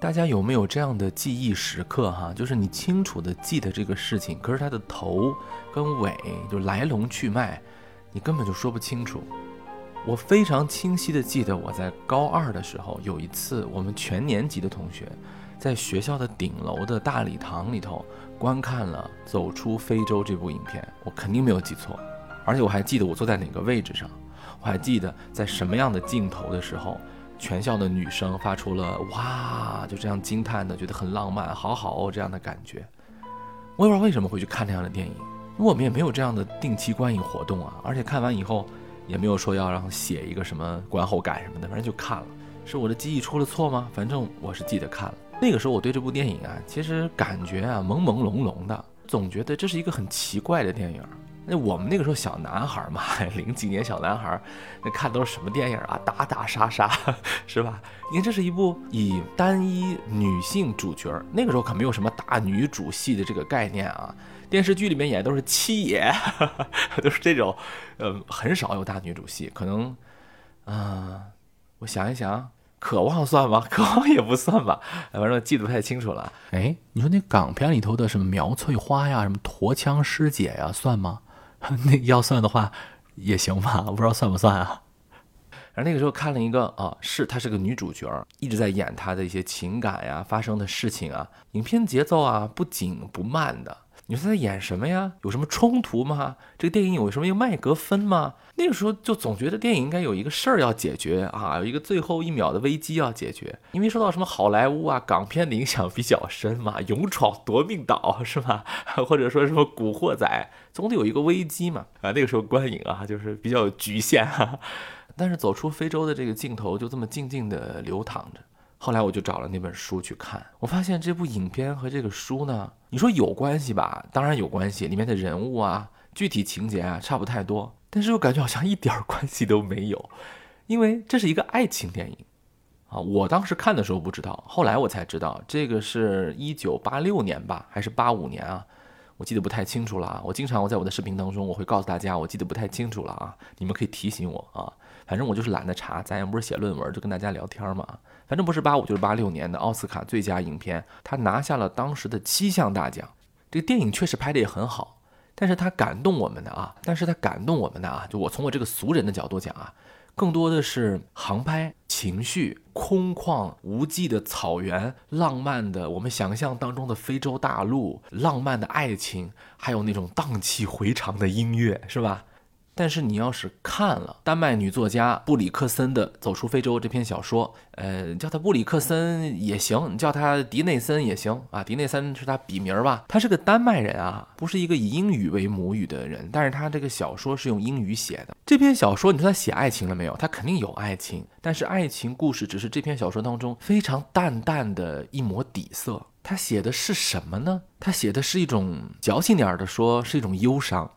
大家有没有这样的记忆时刻哈？就是你清楚的记得这个事情，可是它的头跟尾就来龙去脉，你根本就说不清楚。我非常清晰的记得我在高二的时候，有一次我们全年级的同学在学校的顶楼的大礼堂里头观看了《走出非洲》这部影片，我肯定没有记错，而且我还记得我坐在哪个位置上，我还记得在什么样的镜头的时候。全校的女生发出了哇，就这样惊叹的，觉得很浪漫，好好哦这样的感觉。我也不知道为什么会去看那样的电影，因为我们也没有这样的定期观影活动啊，而且看完以后也没有说要让写一个什么观后感什么的，反正就看了。是我的记忆出了错吗？反正我是记得看了。那个时候我对这部电影啊，其实感觉啊朦朦胧胧的，总觉得这是一个很奇怪的电影。那我们那个时候小男孩嘛，零几年小男孩，那看都是什么电影啊？打打杀杀，是吧？你看这是一部以单一女性主角，那个时候可没有什么大女主戏的这个概念啊。电视剧里面演都是七爷，都是这种，呃，很少有大女主戏。可能，啊，我想一想，渴望算吗？渴望也不算吧，反正记得不太清楚了。哎，你说那港片里头的什么苗翠花呀，什么驼枪师姐呀，算吗？那要算的话也行吧，不知道算不算啊。然后那个时候看了一个啊，是她是个女主角，一直在演她的一些情感呀、发生的事情啊。影片节奏啊不紧不慢的。你说他在演什么呀？有什么冲突吗？这个电影有什么一个麦格芬吗？那个时候就总觉得电影应该有一个事儿要解决啊，有一个最后一秒的危机要解决。因为受到什么好莱坞啊、港片的影响比较深嘛，勇闯夺命岛是吧？或者说什么古惑仔，总得有一个危机嘛。啊，那个时候观影啊，就是比较局限哈。但是走出非洲的这个镜头就这么静静的流淌着。后来我就找了那本书去看，我发现这部影片和这个书呢，你说有关系吧？当然有关系，里面的人物啊、具体情节啊差不太多，但是又感觉好像一点关系都没有，因为这是一个爱情电影啊。我当时看的时候不知道，后来我才知道，这个是一九八六年吧，还是八五年啊？我记得不太清楚了啊。我经常我在我的视频当中，我会告诉大家，我记得不太清楚了啊，你们可以提醒我啊。反正我就是懒得查，咱也不是写论文，就跟大家聊天嘛。反正不是八五就是八六年的奥斯卡最佳影片，他拿下了当时的七项大奖。这个电影确实拍的也很好，但是他感动我们的啊，但是他感动我们的啊，就我从我这个俗人的角度讲啊，更多的是航拍、情绪、空旷无际的草原、浪漫的我们想象当中的非洲大陆、浪漫的爱情，还有那种荡气回肠的音乐，是吧？但是你要是看了丹麦女作家布里克森的《走出非洲》这篇小说，呃，叫他布里克森也行，你叫他迪内森也行啊。迪内森是他笔名吧？他是个丹麦人啊，不是一个以英语为母语的人，但是他这个小说是用英语写的。这篇小说，你说他写爱情了没有？他肯定有爱情，但是爱情故事只是这篇小说当中非常淡淡的一抹底色。他写的是什么呢？他写的是一种矫情点的说，是一种忧伤。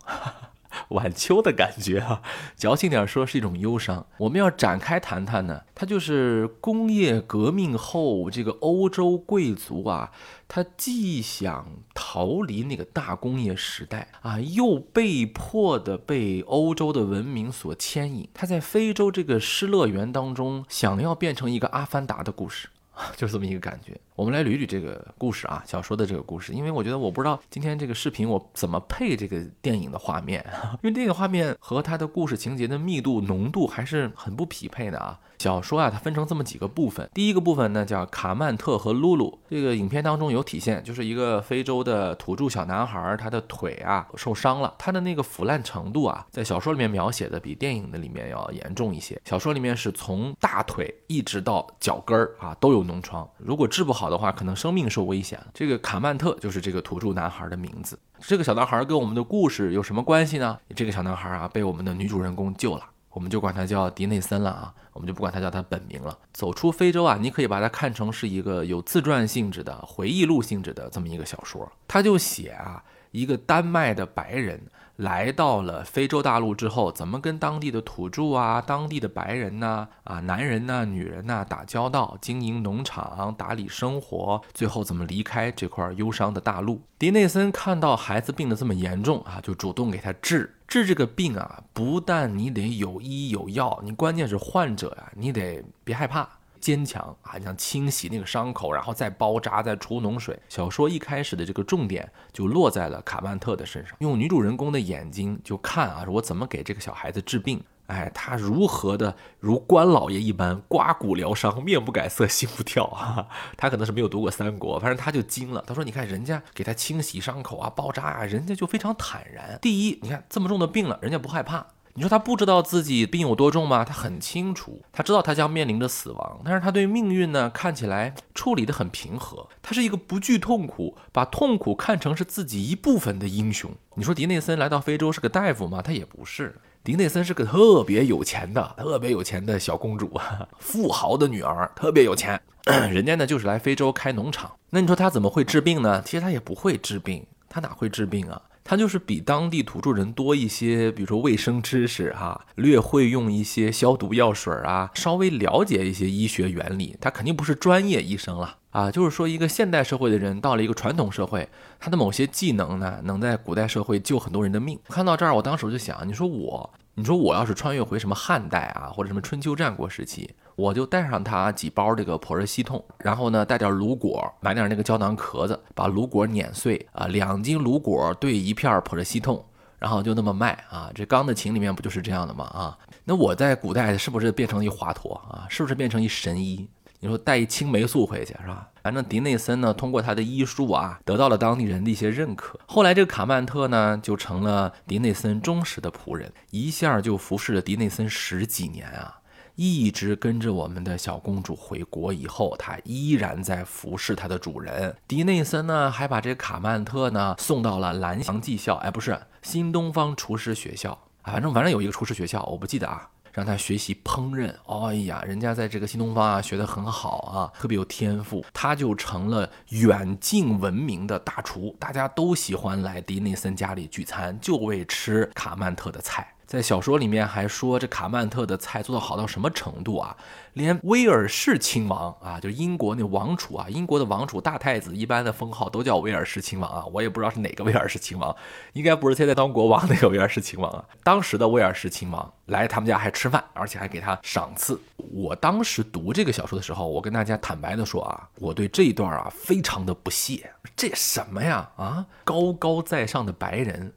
晚秋的感觉啊，矫情点说是一种忧伤。我们要展开谈谈呢，它就是工业革命后这个欧洲贵族啊，他既想逃离那个大工业时代啊，又被迫的被欧洲的文明所牵引。他在非洲这个失乐园当中，想要变成一个阿凡达的故事。就是这么一个感觉。我们来捋捋这个故事啊，小说的这个故事。因为我觉得我不知道今天这个视频我怎么配这个电影的画面，因为电影画面和它的故事情节的密度浓度还是很不匹配的啊。小说啊，它分成这么几个部分。第一个部分呢，叫卡曼特和露露。这个影片当中有体现，就是一个非洲的土著小男孩，他的腿啊受伤了，他的那个腐烂程度啊，在小说里面描写的比电影的里面要严重一些。小说里面是从大腿一直到脚跟儿啊都有脓疮，如果治不好好的话，可能生命受危险。这个卡曼特就是这个土著男孩的名字。这个小男孩跟我们的故事有什么关系呢？这个小男孩啊，被我们的女主人公救了。我们就管他叫迪内森了啊，我们就不管他叫他本名了。走出非洲啊，你可以把它看成是一个有自传性质的回忆录性质的这么一个小说。他就写啊，一个丹麦的白人来到了非洲大陆之后，怎么跟当地的土著啊、当地的白人呐、啊男人呐、女人呐打交道，经营农场、打理生活，最后怎么离开这块忧伤的大陆。迪内森看到孩子病得这么严重啊，就主动给他治。治这个病啊，不但你得有医有药，你关键是患者呀，你得别害怕。坚强啊，你像清洗那个伤口，然后再包扎，再出脓水。小说一开始的这个重点就落在了卡曼特的身上，用女主人公的眼睛就看啊，我怎么给这个小孩子治病。哎，他如何的如关老爷一般刮骨疗伤，面不改色心不跳啊？他可能是没有读过三国，反正他就惊了。他说：“你看人家给他清洗伤口啊，包扎啊，人家就非常坦然。第一，你看这么重的病了，人家不害怕。你说他不知道自己病有多重吗？他很清楚，他知道他将面临着死亡，但是他对命运呢，看起来处理的很平和。他是一个不惧痛苦，把痛苦看成是自己一部分的英雄。你说迪内森来到非洲是个大夫吗？他也不是。”迪内森是个特别有钱的、特别有钱的小公主，富豪的女儿，特别有钱。人家呢就是来非洲开农场。那你说他怎么会治病呢？其实他也不会治病，他哪会治病啊？他就是比当地土著人多一些，比如说卫生知识哈，略会用一些消毒药水啊，稍微了解一些医学原理。他肯定不是专业医生了。啊，就是说，一个现代社会的人到了一个传统社会，他的某些技能呢，能在古代社会救很多人的命。看到这儿，我当时就想，你说我，你说我要是穿越回什么汉代啊，或者什么春秋战国时期，我就带上他几包这个普热西痛，然后呢，带点芦果，买点那个胶囊壳子，把芦果碾碎啊，两斤芦果兑一片普热西痛，然后就那么卖啊。这《钢的琴》里面不就是这样的吗？啊，那我在古代是不是变成一华佗啊？是不是变成一神医？你说带一青霉素回去是吧？反正迪内森呢，通过他的医术啊，得到了当地人的一些认可。后来这个卡曼特呢，就成了迪内森忠实的仆人，一下就服侍了迪内森十几年啊，一直跟着我们的小公主回国以后，她依然在服侍她的主人。迪内森呢，还把这卡曼特呢送到了蓝翔技校，哎，不是新东方厨师学校，反正反正有一个厨师学校，我不记得啊。让他学习烹饪，哎呀，人家在这个新东方啊学得很好啊，特别有天赋，他就成了远近闻名的大厨，大家都喜欢来迪内森家里聚餐，就为吃卡曼特的菜。在小说里面还说，这卡曼特的菜做到好到什么程度啊？连威尔士亲王啊，就英国那王储啊，英国的王储大太子一般的封号都叫威尔士亲王啊。我也不知道是哪个威尔士亲王，应该不是现在当国王那个威尔士亲王啊。当时的威尔士亲王来他们家还吃饭，而且还给他赏赐。我当时读这个小说的时候，我跟大家坦白的说啊，我对这一段啊非常的不屑。这什么呀？啊，高高在上的白人。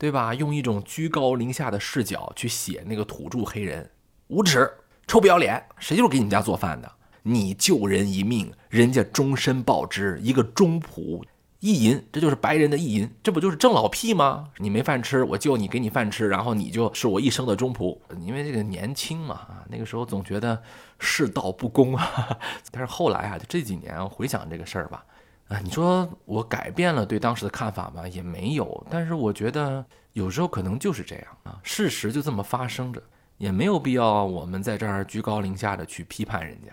对吧？用一种居高临下的视角去写那个土著黑人，无耻，臭不要脸！谁就是给你们家做饭的？你救人一命，人家终身报之，一个中仆意淫，这就是白人的意淫，这不就是挣老屁吗？你没饭吃，我救你，给你饭吃，然后你就是我一生的中仆。因为这个年轻嘛，啊，那个时候总觉得世道不公啊。但是后来啊，就这几年回想这个事儿吧。啊，你说我改变了对当时的看法吗？也没有，但是我觉得有时候可能就是这样啊，事实就这么发生着，也没有必要我们在这儿居高临下的去批判人家。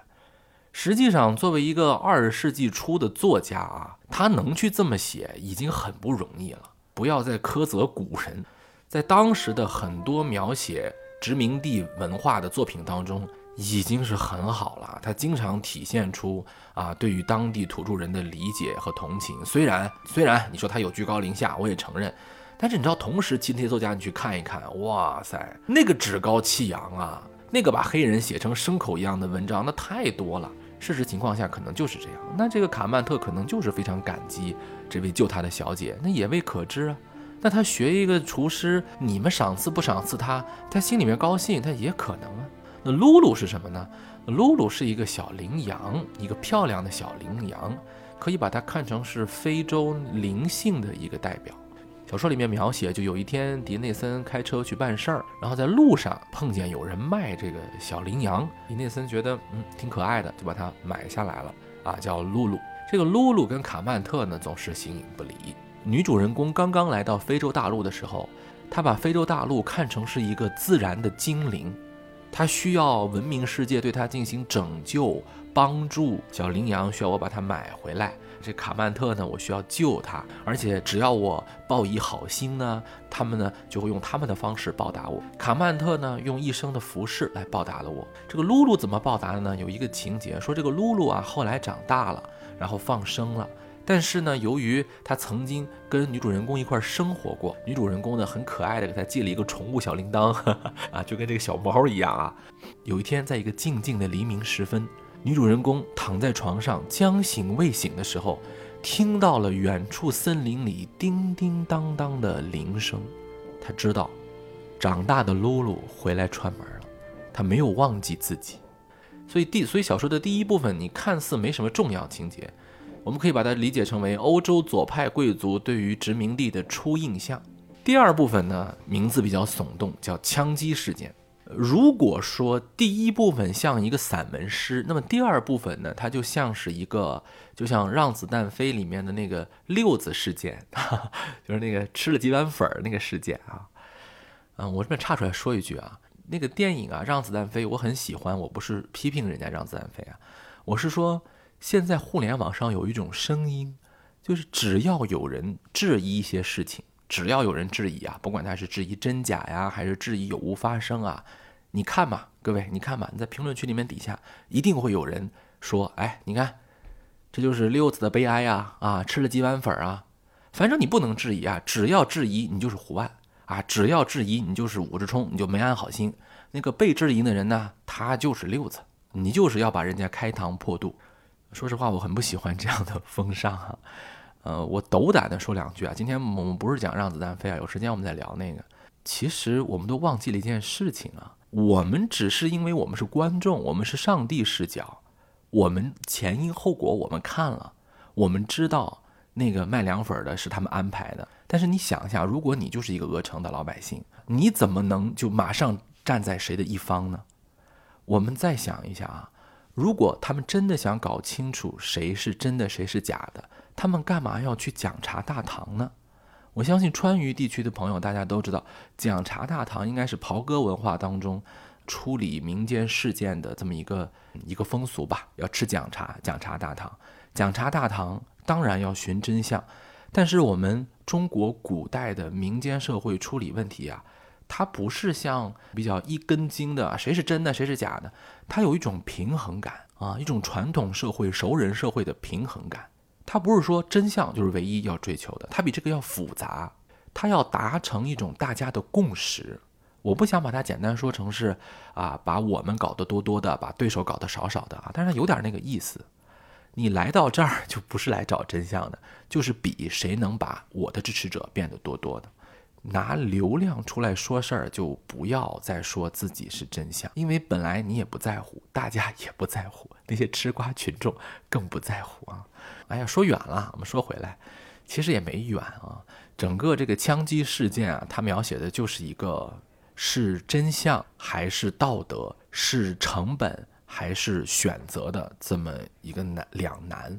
实际上，作为一个二十世纪初的作家啊，他能去这么写已经很不容易了。不要再苛责古人，在当时的很多描写殖民地文化的作品当中。已经是很好了，他经常体现出啊对于当地土著人的理解和同情。虽然虽然你说他有居高临下，我也承认，但是你知道同时期那些作家你去看一看，哇塞，那个趾高气扬啊，那个把黑人写成牲口一样的文章，那太多了。事实情况下可能就是这样。那这个卡曼特可能就是非常感激这位救他的小姐，那也未可知啊。那他学一个厨师，你们赏赐不赏赐他，他心里面高兴，他也可能啊。那露露是什么呢？露露是一个小羚羊，一个漂亮的小羚羊，可以把它看成是非洲灵性的一个代表。小说里面描写，就有一天迪内森开车去办事儿，然后在路上碰见有人卖这个小羚羊，迪内森觉得嗯挺可爱的，就把它买下来了啊，叫露露。这个露露跟卡曼特呢总是形影不离。女主人公刚刚来到非洲大陆的时候，她把非洲大陆看成是一个自然的精灵。他需要文明世界对他进行拯救、帮助。小羚羊需要我把它买回来。这卡曼特呢，我需要救他，而且只要我报以好心呢，他们呢就会用他们的方式报答我。卡曼特呢，用一生的服饰来报答了我。这个露露怎么报答的呢？有一个情节说，这个露露啊，后来长大了，然后放生了。但是呢，由于他曾经跟女主人公一块生活过，女主人公呢很可爱的给他寄了一个宠物小铃铛，啊，就跟这个小猫一样啊。有一天，在一个静静的黎明时分，女主人公躺在床上将醒未醒的时候，听到了远处森林里叮叮当当的铃声，她知道，长大的露露回来串门了，她没有忘记自己。所以第所以小说的第一部分，你看似没什么重要情节，我们可以把它理解成为欧洲左派贵族对于殖民地的初印象。第二部分呢，名字比较耸动，叫枪击事件。如果说第一部分像一个散文诗，那么第二部分呢，它就像是一个，就像《让子弹飞》里面的那个六子事件，就是那个吃了几碗粉儿那个事件啊。嗯，我这边插出来说一句啊。那个电影啊，《让子弹飞》，我很喜欢。我不是批评人家《让子弹飞》啊，我是说，现在互联网上有一种声音，就是只要有人质疑一些事情，只要有人质疑啊，不管他是质疑真假呀，还是质疑有无发生啊，你看嘛，各位，你看嘛，你在评论区里面底下一定会有人说，哎，你看，这就是六子的悲哀呀，啊，吃了几碗粉啊，反正你不能质疑啊，只要质疑，你就是胡万。啊，只要质疑你就是武志冲，你就没安好心。那个被质疑的人呢，他就是六子，你就是要把人家开膛破肚。说实话，我很不喜欢这样的风尚啊。呃，我斗胆的说两句啊，今天我们不是讲让子弹飞啊，有时间我们再聊那个。其实我们都忘记了一件事情啊，我们只是因为我们是观众，我们是上帝视角，我们前因后果我们看了，我们知道。那个卖凉粉的是他们安排的，但是你想一下，如果你就是一个鹅城的老百姓，你怎么能就马上站在谁的一方呢？我们再想一下啊，如果他们真的想搞清楚谁是真的，谁是假的，他们干嘛要去讲茶大堂呢？我相信川渝地区的朋友大家都知道，讲茶大堂应该是袍哥文化当中处理民间事件的这么一个一个风俗吧，要吃讲茶，讲茶大堂，讲茶大堂。当然要寻真相，但是我们中国古代的民间社会处理问题啊，它不是像比较一根筋的，谁是真的，谁是假的，它有一种平衡感啊，一种传统社会熟人社会的平衡感。它不是说真相就是唯一要追求的，它比这个要复杂，它要达成一种大家的共识。我不想把它简单说成是啊，把我们搞得多多的，把对手搞得少少的啊，但是有点那个意思。你来到这儿就不是来找真相的，就是比谁能把我的支持者变得多多的，拿流量出来说事儿，就不要再说自己是真相，因为本来你也不在乎，大家也不在乎，那些吃瓜群众更不在乎啊！哎呀，说远了，我们说回来，其实也没远啊。整个这个枪击事件啊，它描写的就是一个是真相还是道德，是成本。还是选择的这么一个难两难。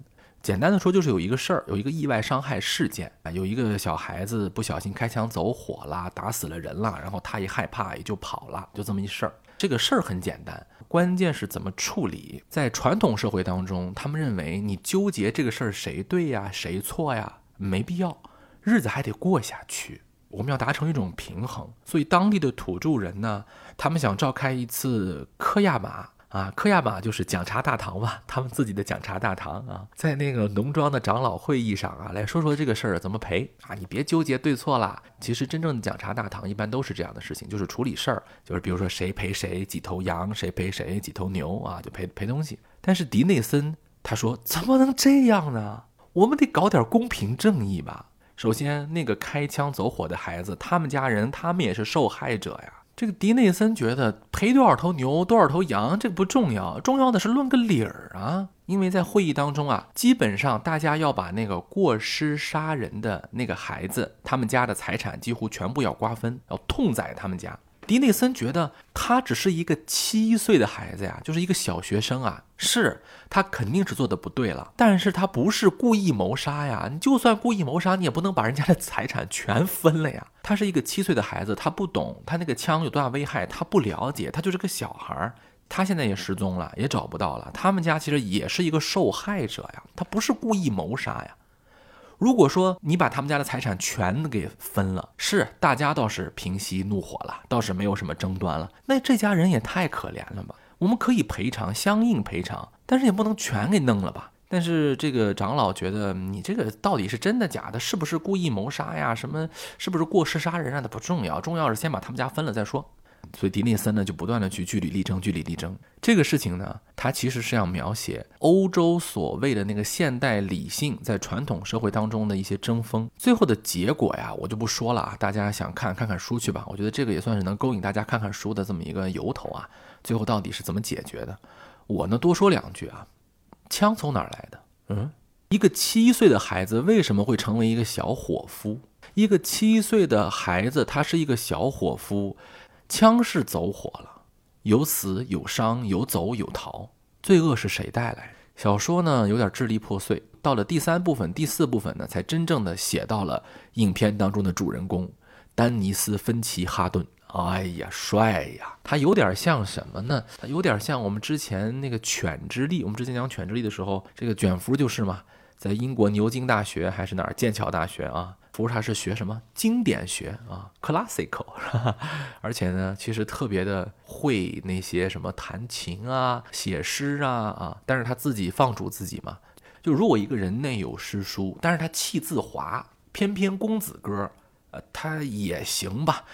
简单的说，就是有一个事儿，有一个意外伤害事件啊，有一个小孩子不小心开枪走火了，打死了人了，然后他一害怕也就跑了，就这么一事儿。这个事儿很简单，关键是怎么处理。在传统社会当中，他们认为你纠结这个事儿谁对呀，谁错呀，没必要，日子还得过下去。我们要达成一种平衡。所以当地的土著人呢，他们想召开一次科亚马。啊，科亚玛就是讲茶大堂嘛，他们自己的讲茶大堂啊，在那个农庄的长老会议上啊，来说说这个事儿怎么赔啊？你别纠结对错啦。其实真正的讲茶大堂一般都是这样的事情，就是处理事儿，就是比如说谁赔谁几头羊，谁赔谁几头牛啊，就赔赔东西。但是迪内森他说怎么能这样呢？我们得搞点公平正义吧。首先，那个开枪走火的孩子，他们家人他们也是受害者呀。这个迪内森觉得赔多少头牛、多少头羊，这个不重要，重要的是论个理儿啊！因为在会议当中啊，基本上大家要把那个过失杀人的那个孩子，他们家的财产几乎全部要瓜分，要痛宰他们家。迪内森觉得他只是一个七岁的孩子呀，就是一个小学生啊，是他肯定是做的不对了，但是他不是故意谋杀呀，你就算故意谋杀，你也不能把人家的财产全分了呀。他是一个七岁的孩子，他不懂他那个枪有多大危害，他不了解，他就是个小孩儿，他现在也失踪了，也找不到了。他们家其实也是一个受害者呀，他不是故意谋杀呀。如果说你把他们家的财产全给分了，是大家倒是平息怒火了，倒是没有什么争端了。那这家人也太可怜了吧？我们可以赔偿，相应赔偿，但是也不能全给弄了吧？但是这个长老觉得你这个到底是真的假的？是不是故意谋杀呀？什么是不是过失杀人啊？的不重要，重要是先把他们家分了再说。所以狄内森呢就不断的去据理力争，据理力争。这个事情呢，它其实是要描写欧洲所谓的那个现代理性在传统社会当中的一些争锋。最后的结果呀，我就不说了啊，大家想看看看书去吧。我觉得这个也算是能勾引大家看看书的这么一个由头啊。最后到底是怎么解决的？我呢多说两句啊。枪从哪儿来的？嗯，一个七岁的孩子为什么会成为一个小伙夫？一个七岁的孩子，他是一个小伙夫，枪是走火了，有死有伤，有走有逃，罪恶是谁带来？小说呢有点支离破碎，到了第三部分、第四部分呢，才真正的写到了影片当中的主人公丹尼斯·芬奇·哈顿。哎呀，帅呀！他有点像什么呢？他有点像我们之前那个《犬之力》。我们之前讲《犬之力》的时候，这个卷福就是嘛，在英国牛津大学还是哪儿剑桥大学啊？不是他是学什么经典学啊，classical，而且呢，其实特别的会那些什么弹琴啊、写诗啊啊。但是他自己放逐自己嘛，就如果一个人内有诗书，但是他气自华，翩翩公子哥，呃，他也行吧。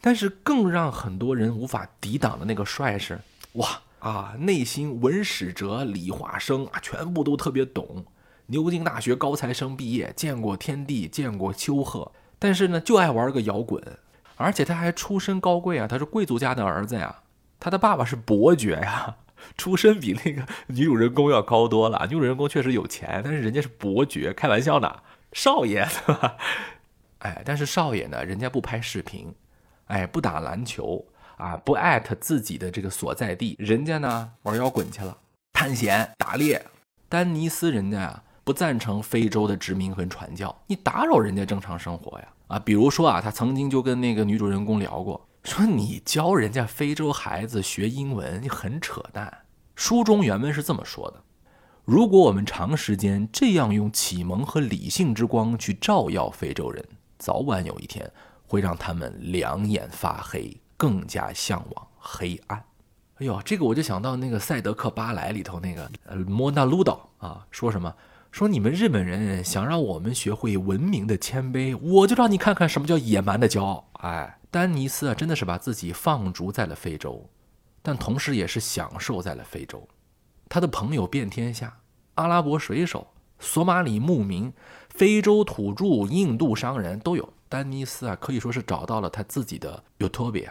但是更让很多人无法抵挡的那个帅是，哇啊，内心文史哲理化生啊，全部都特别懂。牛津大学高材生毕业，见过天地，见过丘壑，但是呢，就爱玩个摇滚，而且他还出身高贵啊，他是贵族家的儿子呀，他的爸爸是伯爵呀，出身比那个女主人公要高多了。女主人公确实有钱，但是人家是伯爵，开玩笑呢，少爷对吧？哎，但是少爷呢，人家不拍视频。哎，不打篮球啊，不艾特自己的这个所在地，人家呢玩摇滚去了，探险打猎。丹尼斯人家呀不赞成非洲的殖民和传教，你打扰人家正常生活呀啊！比如说啊，他曾经就跟那个女主人公聊过，说你教人家非洲孩子学英文，你很扯淡。书中原文是这么说的：如果我们长时间这样用启蒙和理性之光去照耀非洲人，早晚有一天。会让他们两眼发黑，更加向往黑暗。哎呦，这个我就想到那个《赛德克巴莱》里头那个呃莫纳鲁岛啊，说什么？说你们日本人想让我们学会文明的谦卑，我就让你看看什么叫野蛮的骄傲。哎，丹尼斯啊，真的是把自己放逐在了非洲，但同时也是享受在了非洲。他的朋友遍天下，阿拉伯水手、索马里牧民、非洲土著、印度商人都有。丹尼斯啊，可以说是找到了他自己的 Utopia，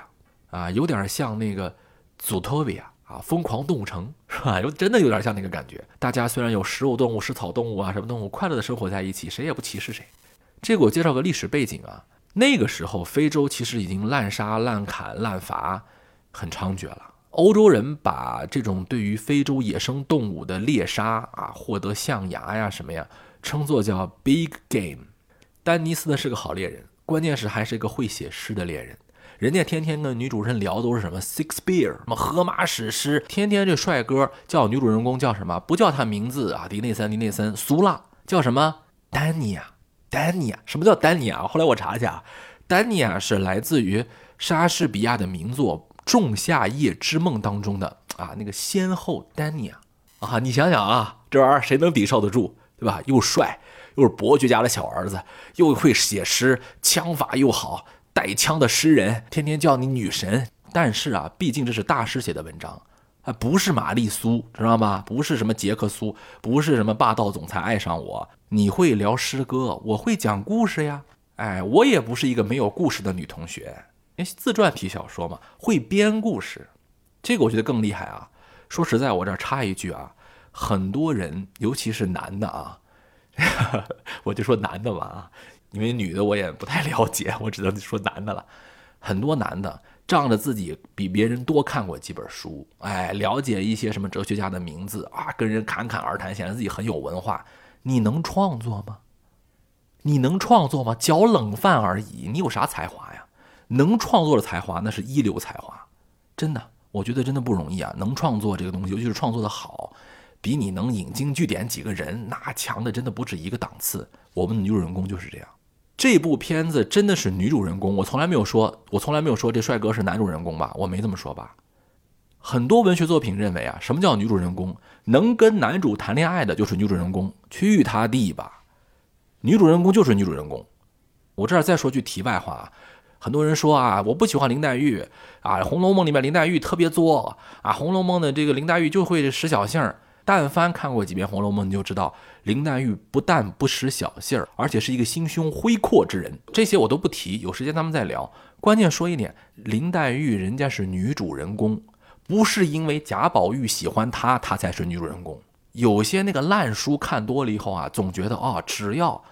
啊，有点像那个 Zootopia 啊，疯狂动物城是吧？有真的有点像那个感觉。大家虽然有食肉动物、食草动物啊，什么动物，快乐的生活在一起，谁也不歧视谁。这个我介绍个历史背景啊，那个时候非洲其实已经滥杀、滥砍、滥伐很猖獗了。欧洲人把这种对于非洲野生动物的猎杀啊，获得象牙呀什么呀，称作叫 Big Game。丹尼斯呢是个好猎人。关键是还是一个会写诗的猎人，人家天天跟女主人聊都是什么 Shakespeare，什么荷马史诗，天天这帅哥叫女主人公叫什么？不叫他名字啊，迪内森，迪内森，俗了，叫什么？丹尼亚，丹尼亚，什么叫丹尼亚？后来我查一下，丹尼亚是来自于莎士比亚的名作《仲夏夜之梦》当中的啊那个先后丹尼亚啊，你想想啊，这玩意儿谁能抵受得住，对吧？又帅。又是伯爵家的小儿子，又会写诗，枪法又好，带枪的诗人，天天叫你女神。但是啊，毕竟这是大师写的文章，啊，不是玛丽苏，知道吗？不是什么杰克苏，不是什么霸道总裁爱上我。你会聊诗歌，我会讲故事呀。哎，我也不是一个没有故事的女同学。因为，自传体小说嘛，会编故事，这个我觉得更厉害啊。说实在，我这儿插一句啊，很多人，尤其是男的啊。我就说男的嘛啊，因为女的我也不太了解，我只能说男的了。很多男的仗着自己比别人多看过几本书，哎，了解一些什么哲学家的名字啊，跟人侃侃而谈，显得自己很有文化。你能创作吗？你能创作吗？嚼冷饭而已，你有啥才华呀？能创作的才华那是一流才华，真的，我觉得真的不容易啊。能创作这个东西，尤其是创作的好。比你能引经据典几个人，那强的真的不止一个档次。我们的女主人公就是这样。这部片子真的是女主人公，我从来没有说，我从来没有说这帅哥是男主人公吧？我没这么说吧？很多文学作品认为啊，什么叫女主人公？能跟男主谈恋爱的就是女主人公。去他地吧！女主人公就是女主人公。我这儿再说句题外话啊，很多人说啊，我不喜欢林黛玉啊，《红楼梦》里面林黛玉特别作啊，《红楼梦》的这个林黛玉就会使小性儿。但凡看过几遍《红楼梦》，你就知道林黛玉不但不识小性儿，而且是一个心胸恢阔之人。这些我都不提，有时间咱们再聊。关键说一点，林黛玉人家是女主人公，不是因为贾宝玉喜欢她，她才是女主人公。有些那个烂书看多了以后啊，总觉得哦，只要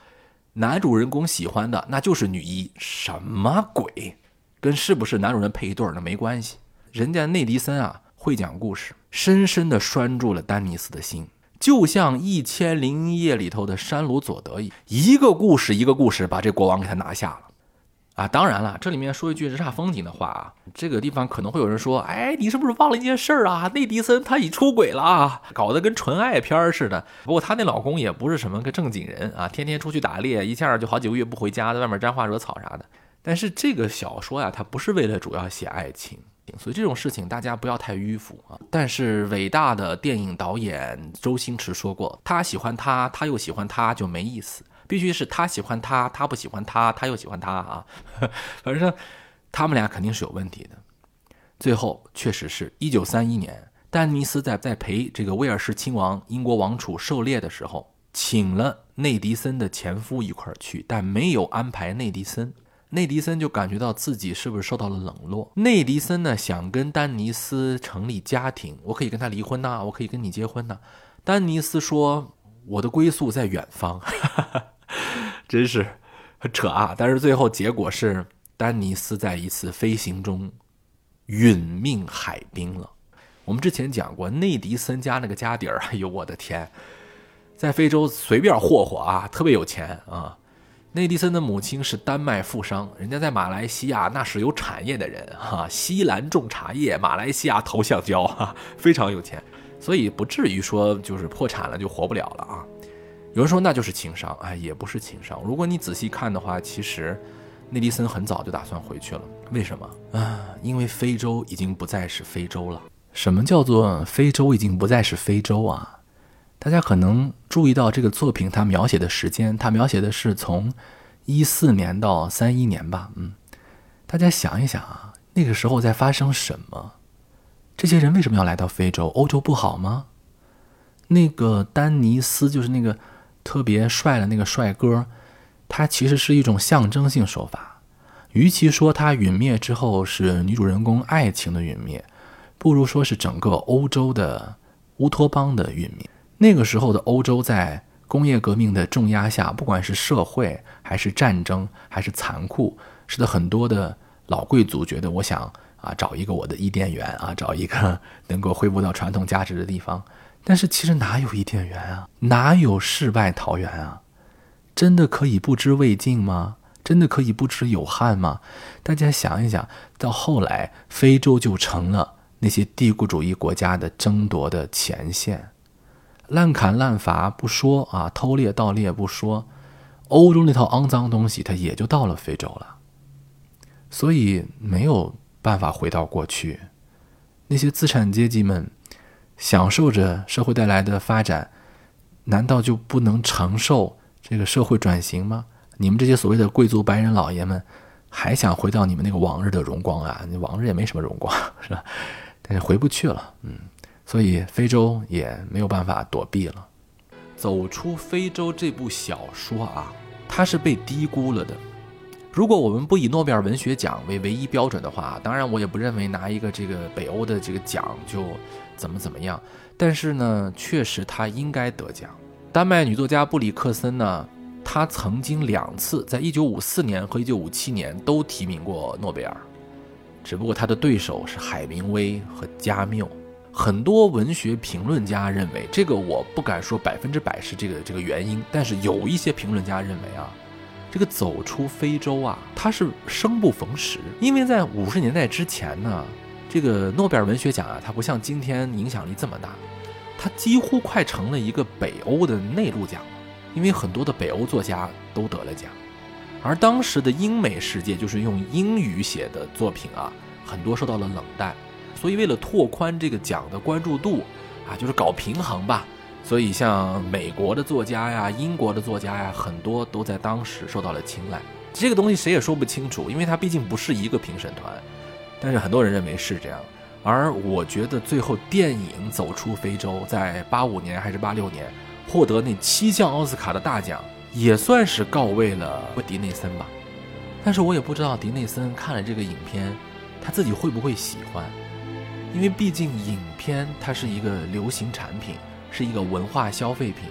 男主人公喜欢的，那就是女一。什么鬼？跟是不是男主人配一对儿那没关系。人家内迪森啊。会讲故事，深深地拴住了丹尼斯的心，就像《一千零一夜》里头的山鲁佐德一一个故事一个故事把这国王给他拿下了。啊，当然了，这里面说一句日煞风景的话啊，这个地方可能会有人说，哎，你是不是忘了一件事儿啊？内迪森他已出轨了，搞得跟纯爱片似的。不过他那老公也不是什么个正经人啊，天天出去打猎，一下就好几个月不回家，在外面沾花惹草啥的。但是这个小说呀，它不是为了主要写爱情。所以这种事情大家不要太迂腐啊！但是伟大的电影导演周星驰说过，他喜欢他，他又喜欢他就没意思，必须是他喜欢他，他不喜欢他，他又喜欢他啊！反正他们俩肯定是有问题的。最后确实是一九三一年，丹尼斯在在陪这个威尔士亲王英国王储狩猎的时候，请了内迪森的前夫一块儿去，但没有安排内迪森。内迪森就感觉到自己是不是受到了冷落。内迪森呢，想跟丹尼斯成立家庭，我可以跟他离婚呐，我可以跟你结婚呐。丹尼斯说：“我的归宿在远方。”真是很扯啊！但是最后结果是，丹尼斯在一次飞行中殒命海冰了。我们之前讲过，内迪森家那个家底儿，哎呦我的天，在非洲随便霍霍啊，特别有钱啊。内迪森的母亲是丹麦富商，人家在马来西亚那是有产业的人哈，西兰种茶叶，马来西亚投橡胶哈，非常有钱，所以不至于说就是破产了就活不了了啊。有人说那就是情商，哎，也不是情商。如果你仔细看的话，其实内迪森很早就打算回去了。为什么啊？因为非洲已经不再是非洲了。什么叫做非洲已经不再是非洲啊？大家可能注意到这个作品，它描写的时间，它描写的是从一四年到三一年吧。嗯，大家想一想啊，那个时候在发生什么？这些人为什么要来到非洲？欧洲不好吗？那个丹尼斯就是那个特别帅的那个帅哥，他其实是一种象征性手法。与其说他陨灭之后是女主人公爱情的陨灭，不如说是整个欧洲的乌托邦的陨灭。那个时候的欧洲，在工业革命的重压下，不管是社会还是战争还是残酷，使得很多的老贵族觉得，我想啊，找一个我的伊甸园啊，找一个能够恢复到传统价值的地方。但是其实哪有伊甸园啊？哪有世外桃源啊？真的可以不知未尽吗？真的可以不知有憾吗？大家想一想，到后来，非洲就成了那些帝国主义国家的争夺的前线。滥砍滥伐不说啊，偷猎盗猎不说，欧洲那套肮脏东西，它也就到了非洲了。所以没有办法回到过去。那些资产阶级们享受着社会带来的发展，难道就不能承受这个社会转型吗？你们这些所谓的贵族白人老爷们，还想回到你们那个往日的荣光啊？你往日也没什么荣光，是吧？但是回不去了，嗯。所以非洲也没有办法躲避了。走出非洲这部小说啊，它是被低估了的。如果我们不以诺贝尔文学奖为唯一标准的话，当然我也不认为拿一个这个北欧的这个奖就怎么怎么样。但是呢，确实他应该得奖。丹麦女作家布里克森呢，她曾经两次在1954年和1957年都提名过诺贝尔，只不过她的对手是海明威和加缪。很多文学评论家认为，这个我不敢说百分之百是这个这个原因，但是有一些评论家认为啊，这个走出非洲啊，它是生不逢时，因为在五十年代之前呢，这个诺贝尔文学奖啊，它不像今天影响力这么大，它几乎快成了一个北欧的内陆奖，因为很多的北欧作家都得了奖，而当时的英美世界就是用英语写的作品啊，很多受到了冷淡。所以，为了拓宽这个奖的关注度，啊，就是搞平衡吧。所以，像美国的作家呀、英国的作家呀，很多都在当时受到了青睐。这个东西谁也说不清楚，因为它毕竟不是一个评审团。但是很多人认为是这样，而我觉得最后电影走出非洲，在八五年还是八六年获得那七项奥斯卡的大奖，也算是告慰了迪内森吧。但是我也不知道迪内森看了这个影片，他自己会不会喜欢。因为毕竟影片它是一个流行产品，是一个文化消费品，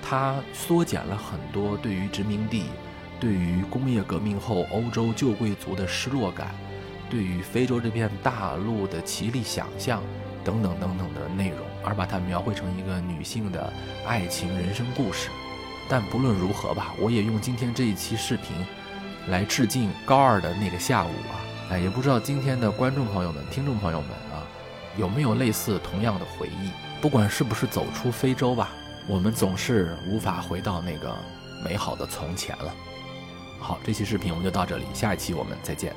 它缩减了很多对于殖民地、对于工业革命后欧洲旧贵族的失落感，对于非洲这片大陆的奇丽想象等等等等的内容，而把它描绘成一个女性的爱情人生故事。但不论如何吧，我也用今天这一期视频来致敬高二的那个下午啊！哎，也不知道今天的观众朋友们、听众朋友们。有没有类似同样的回忆？不管是不是走出非洲吧，我们总是无法回到那个美好的从前了。好，这期视频我们就到这里，下一期我们再见。